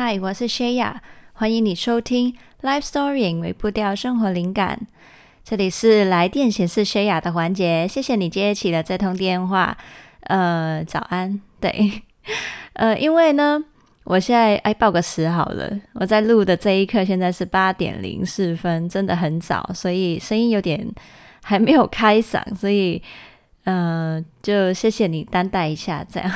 嗨，我是谢雅，欢迎你收听 Life Story 微步调生活灵感。这里是来电显示谢雅的环节，谢谢你接起了这通电话。呃，早安，对，呃，因为呢，我现在哎报个时好了，我在录的这一刻现在是八点零四分，真的很早，所以声音有点还没有开嗓，所以呃，就谢谢你担待一下，这样。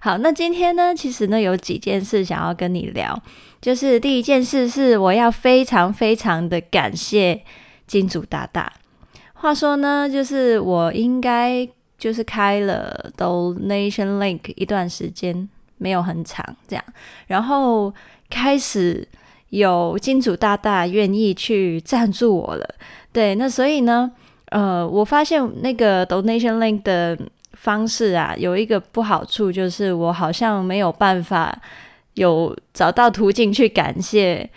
好，那今天呢，其实呢有几件事想要跟你聊，就是第一件事是我要非常非常的感谢金主大大。话说呢，就是我应该就是开了 Donation Link 一段时间，没有很长这样，然后开始有金主大大愿意去赞助我了。对，那所以呢，呃，我发现那个 Donation Link 的。方式啊，有一个不好处就是我好像没有办法有找到途径去感谢，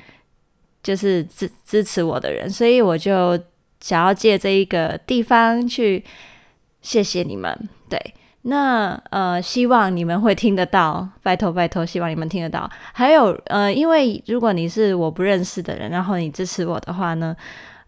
就是支支持我的人，所以我就想要借这一个地方去谢谢你们。对，那呃，希望你们会听得到，拜托拜托，希望你们听得到。还有呃，因为如果你是我不认识的人，然后你支持我的话呢，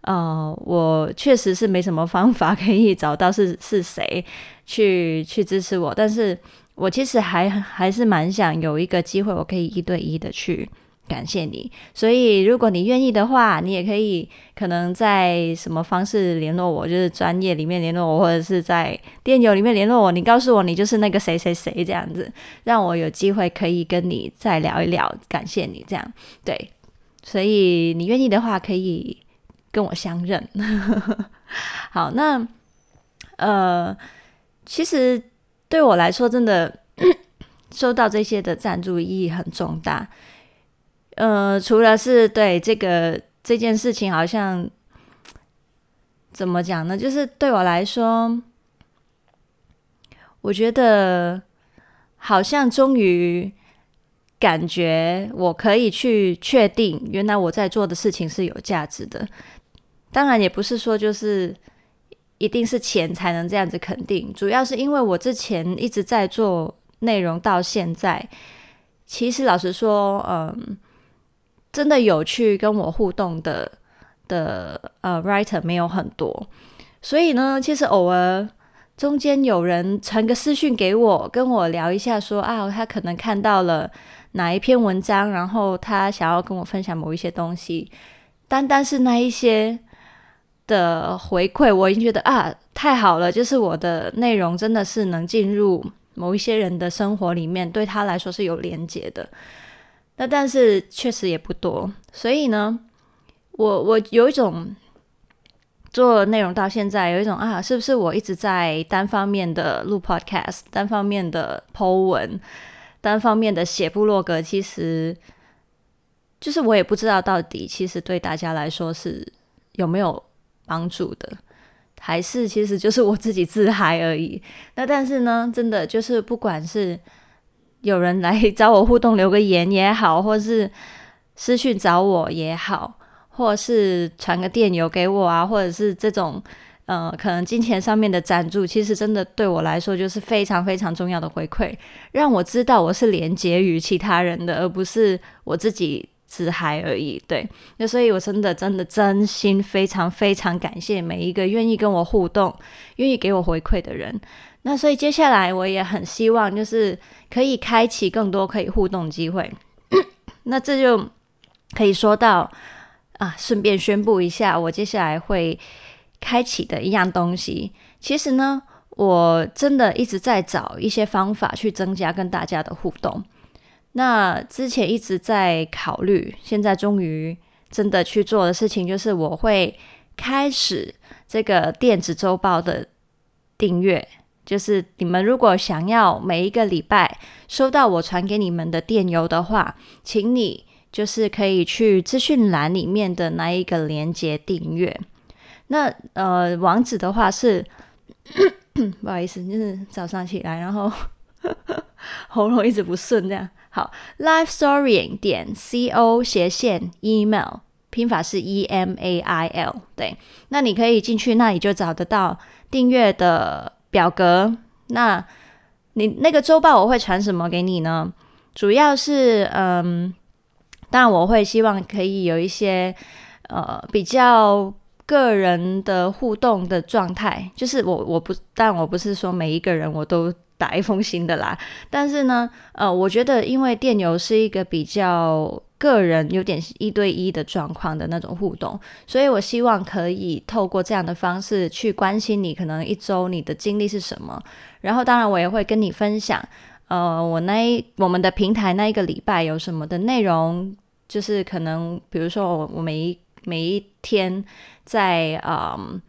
呃，我确实是没什么方法可以找到是 是谁去去支持我，但是我其实还还是蛮想有一个机会，我可以一对一的去感谢你。所以如果你愿意的话，你也可以可能在什么方式联络我，就是专业里面联络我，或者是在电邮里面联络我。你告诉我你就是那个谁谁谁这样子，让我有机会可以跟你再聊一聊，感谢你这样。对，所以你愿意的话可以。跟我相认，好，那呃，其实对我来说，真的 收到这些的赞助意义很重大。呃，除了是对这个这件事情，好像 怎么讲呢？就是对我来说，我觉得好像终于感觉我可以去确定，原来我在做的事情是有价值的。当然也不是说就是一定是钱才能这样子肯定，主要是因为我之前一直在做内容到现在，其实老实说，嗯，真的有去跟我互动的的呃 writer 没有很多，所以呢，其实偶尔中间有人传个私讯给我，跟我聊一下说啊，他可能看到了哪一篇文章，然后他想要跟我分享某一些东西，单单是那一些。的回馈，我已经觉得啊，太好了！就是我的内容真的是能进入某一些人的生活里面，对他来说是有连接的。那但是确实也不多，所以呢，我我有一种做内容到现在有一种啊，是不是我一直在单方面的录 podcast，单方面的 po 文，单方面的写部落格？其实就是我也不知道到底，其实对大家来说是有没有。帮助的，还是其实就是我自己自嗨而已。那但是呢，真的就是不管是有人来找我互动，留个言也好，或是私讯找我也好，或是传个电邮给我啊，或者是这种呃，可能金钱上面的赞助，其实真的对我来说就是非常非常重要的回馈，让我知道我是连接于其他人的，而不是我自己。自嗨而已，对，那所以我真的真的真心非常非常感谢每一个愿意跟我互动、愿意给我回馈的人。那所以接下来我也很希望，就是可以开启更多可以互动机会。那这就可以说到啊，顺便宣布一下，我接下来会开启的一样东西。其实呢，我真的一直在找一些方法去增加跟大家的互动。那之前一直在考虑，现在终于真的去做的事情，就是我会开始这个电子周报的订阅。就是你们如果想要每一个礼拜收到我传给你们的电邮的话，请你就是可以去资讯栏里面的那一个连接订阅。那呃，网址的话是，不好意思，就是早上起来，然后 喉咙一直不顺，这样。好，lifestorying 点 co 斜线 email，拼法是 e m a i l，对，那你可以进去那里就找得到订阅的表格。那你那个周报我会传什么给你呢？主要是嗯，当然我会希望可以有一些呃比较个人的互动的状态，就是我我不，但我不是说每一个人我都打一封信的啦，但是呢，呃，我觉得因为电邮是一个比较。个人有点一对一的状况的那种互动，所以我希望可以透过这样的方式去关心你，可能一周你的经历是什么。然后，当然我也会跟你分享，呃，我那一我们的平台那一个礼拜有什么的内容，就是可能比如说我我每一每一天在嗯、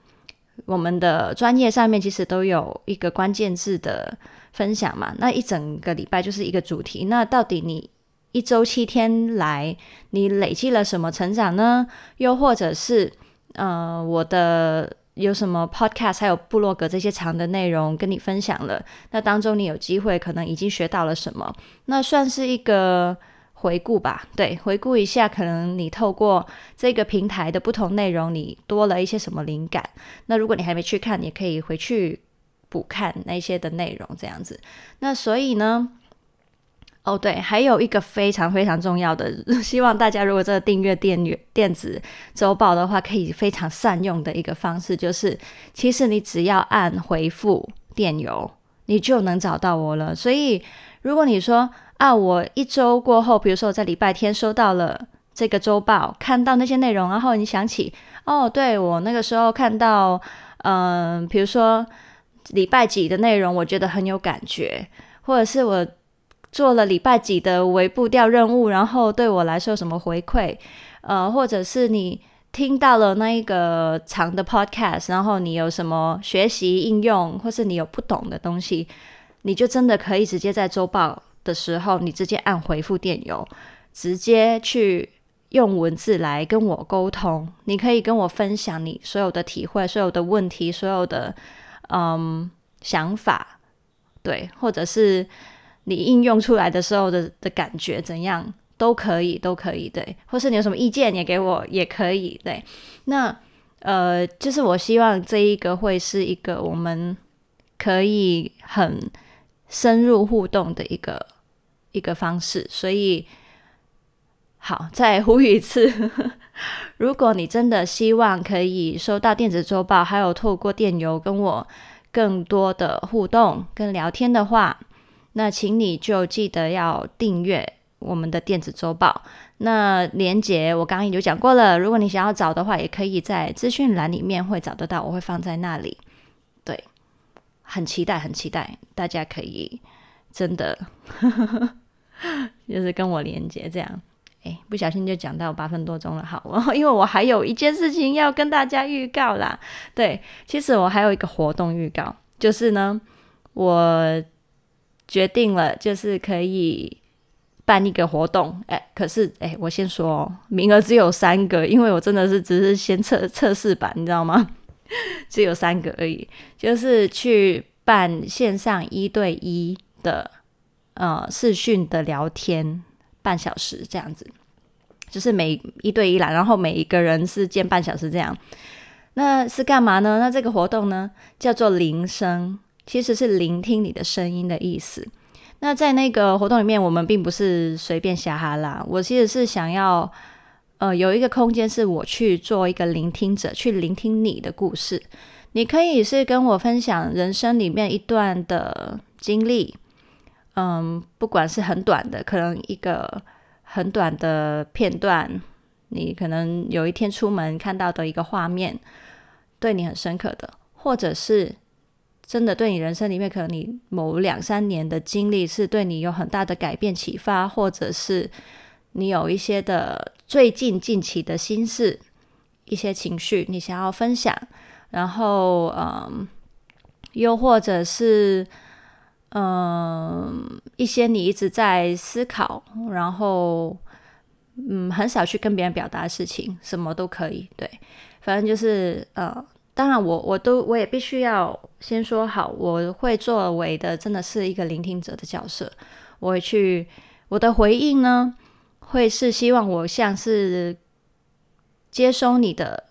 我们的专业上面其实都有一个关键字的分享嘛，那一整个礼拜就是一个主题，那到底你。一周七天来，你累积了什么成长呢？又或者是，呃，我的有什么 podcast，还有部落格这些长的内容跟你分享了？那当中你有机会可能已经学到了什么？那算是一个回顾吧。对，回顾一下，可能你透过这个平台的不同内容，你多了一些什么灵感？那如果你还没去看，你可以回去补看那些的内容，这样子。那所以呢？哦对，还有一个非常非常重要的，希望大家如果这个订阅电电子周报的话，可以非常善用的一个方式，就是其实你只要按回复电邮，你就能找到我了。所以如果你说啊，我一周过后，比如说我在礼拜天收到了这个周报，看到那些内容，然后你想起哦，对，我那个时候看到，嗯、比如说礼拜几的内容，我觉得很有感觉，或者是我。做了礼拜几的微步调任务，然后对我来说有什么回馈？呃，或者是你听到了那一个长的 podcast，然后你有什么学习应用，或是你有不懂的东西，你就真的可以直接在周报的时候，你直接按回复电邮，直接去用文字来跟我沟通。你可以跟我分享你所有的体会、所有的问题、所有的嗯想法，对，或者是。你应用出来的时候的的感觉怎样都可以，都可以，对。或是你有什么意见也给我也可以，对。那呃，就是我希望这一个会是一个我们可以很深入互动的一个一个方式。所以，好，再呼吁一次，如果你真的希望可以收到电子周报，还有透过电邮跟我更多的互动跟聊天的话。那请你就记得要订阅我们的电子周报。那连结我刚刚已经讲过了，如果你想要找的话，也可以在资讯栏里面会找得到，我会放在那里。对，很期待，很期待，大家可以真的 就是跟我连接这样。哎，不小心就讲到八分多钟了，好，因为我还有一件事情要跟大家预告啦。对，其实我还有一个活动预告，就是呢，我。决定了，就是可以办一个活动，哎，可是哎，我先说哦，名额只有三个，因为我真的是只是先测测试版，你知道吗？只有三个而已，就是去办线上一对一的呃视讯的聊天半小时这样子，就是每一对一来，然后每一个人是见半小时这样，那是干嘛呢？那这个活动呢，叫做铃声。其实是聆听你的声音的意思。那在那个活动里面，我们并不是随便瞎哈啦。我其实是想要，呃，有一个空间是我去做一个聆听者，去聆听你的故事。你可以是跟我分享人生里面一段的经历，嗯，不管是很短的，可能一个很短的片段，你可能有一天出门看到的一个画面，对你很深刻的，或者是。真的对你人生里面，可能你某两三年的经历是对你有很大的改变启发，或者是你有一些的最近近期的心事、一些情绪，你想要分享，然后嗯，又或者是嗯一些你一直在思考，然后嗯很少去跟别人表达的事情，什么都可以，对，反正就是呃。当然我，我我都我也必须要先说好，我会作为的真的是一个聆听者的角色。我会去我的回应呢，会是希望我像是接收你的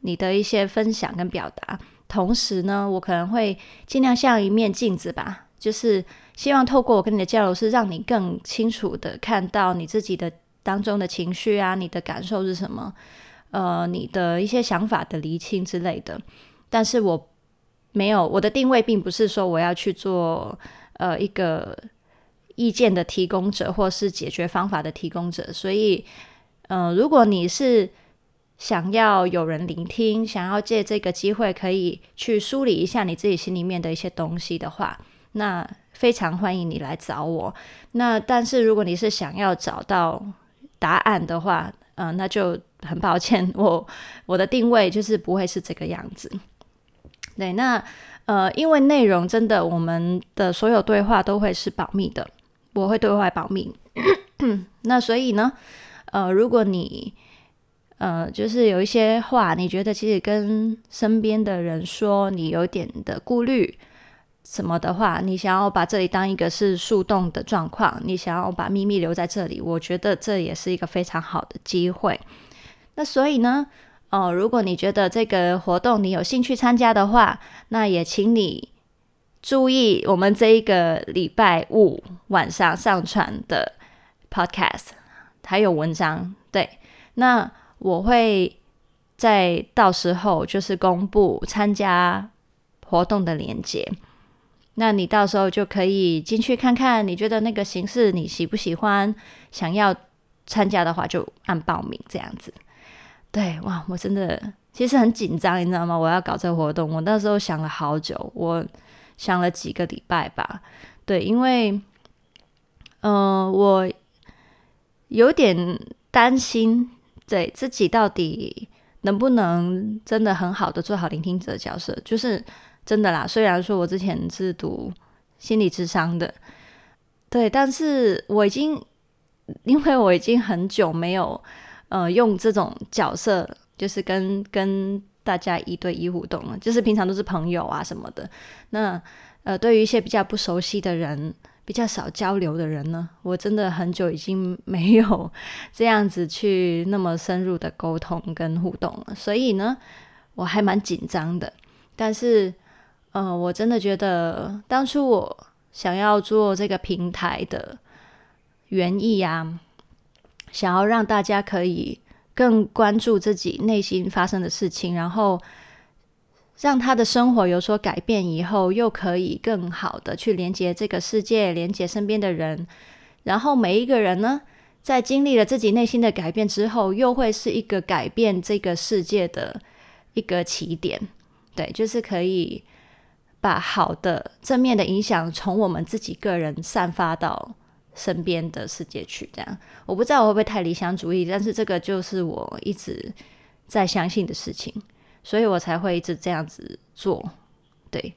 你的一些分享跟表达，同时呢，我可能会尽量像一面镜子吧，就是希望透过我跟你的交流，是让你更清楚的看到你自己的当中的情绪啊，你的感受是什么，呃，你的一些想法的厘清之类的。但是我没有，我的定位并不是说我要去做呃一个意见的提供者，或是解决方法的提供者。所以，呃，如果你是想要有人聆听，想要借这个机会可以去梳理一下你自己心里面的一些东西的话，那非常欢迎你来找我。那但是如果你是想要找到答案的话，嗯、呃，那就很抱歉，我我的定位就是不会是这个样子。对，那呃，因为内容真的，我们的所有对话都会是保密的，我会对外保密。那所以呢，呃，如果你呃，就是有一些话，你觉得其实跟身边的人说，你有点的顾虑什么的话，你想要把这里当一个是树洞的状况，你想要把秘密留在这里，我觉得这也是一个非常好的机会。那所以呢，哦，如果你觉得这个活动你有兴趣参加的话，那也请你注意我们这一个礼拜五晚上上传的 podcast，还有文章，对，那。我会在到时候就是公布参加活动的链接，那你到时候就可以进去看看，你觉得那个形式你喜不喜欢？想要参加的话就按报名这样子。对，哇，我真的其实很紧张，你知道吗？我要搞这个活动，我那时候想了好久，我想了几个礼拜吧。对，因为嗯、呃，我有点担心。对自己到底能不能真的很好的做好聆听者角色，就是真的啦。虽然说我之前是读心理智商的，对，但是我已经 因为我已经很久没有呃用这种角色，就是跟跟大家一对一互动了，就是平常都是朋友啊什么的。那呃，对于一些比较不熟悉的人。比较少交流的人呢，我真的很久已经没有 这样子去那么深入的沟通跟互动了，所以呢，我还蛮紧张的。但是，呃，我真的觉得当初我想要做这个平台的原意啊，想要让大家可以更关注自己内心发生的事情，然后。让他的生活有所改变以后，又可以更好的去连接这个世界，连接身边的人。然后每一个人呢，在经历了自己内心的改变之后，又会是一个改变这个世界的一个起点。对，就是可以把好的、正面的影响从我们自己个人散发到身边的世界去。这样，我不知道我会不会太理想主义，但是这个就是我一直在相信的事情。所以我才会一直这样子做，对，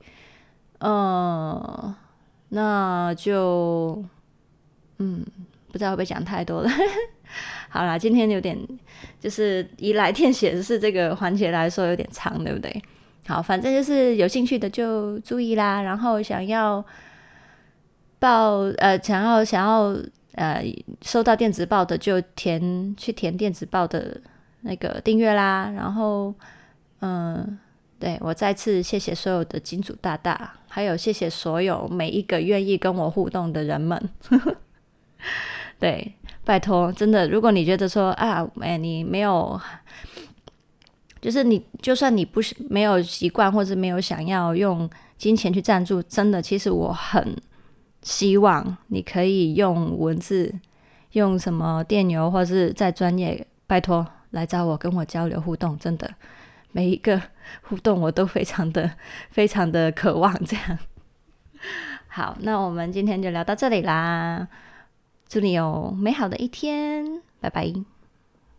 嗯，那就，嗯，不知道会不会讲太多了。好啦，今天有点就是以来电显示这个环节来说有点长，对不对？好，反正就是有兴趣的就注意啦。然后想要报呃，想要想要呃收到电子报的就填去填电子报的那个订阅啦，然后。嗯，对，我再次谢谢所有的金主大大，还有谢谢所有每一个愿意跟我互动的人们。对，拜托，真的，如果你觉得说啊，哎，你没有，就是你，就算你不是没有习惯，或是没有想要用金钱去赞助，真的，其实我很希望你可以用文字，用什么电邮，或是在专业，拜托来找我，跟我交流互动，真的。每一个互动，我都非常的、非常的渴望这样。好，那我们今天就聊到这里啦。祝你有美好的一天，拜拜。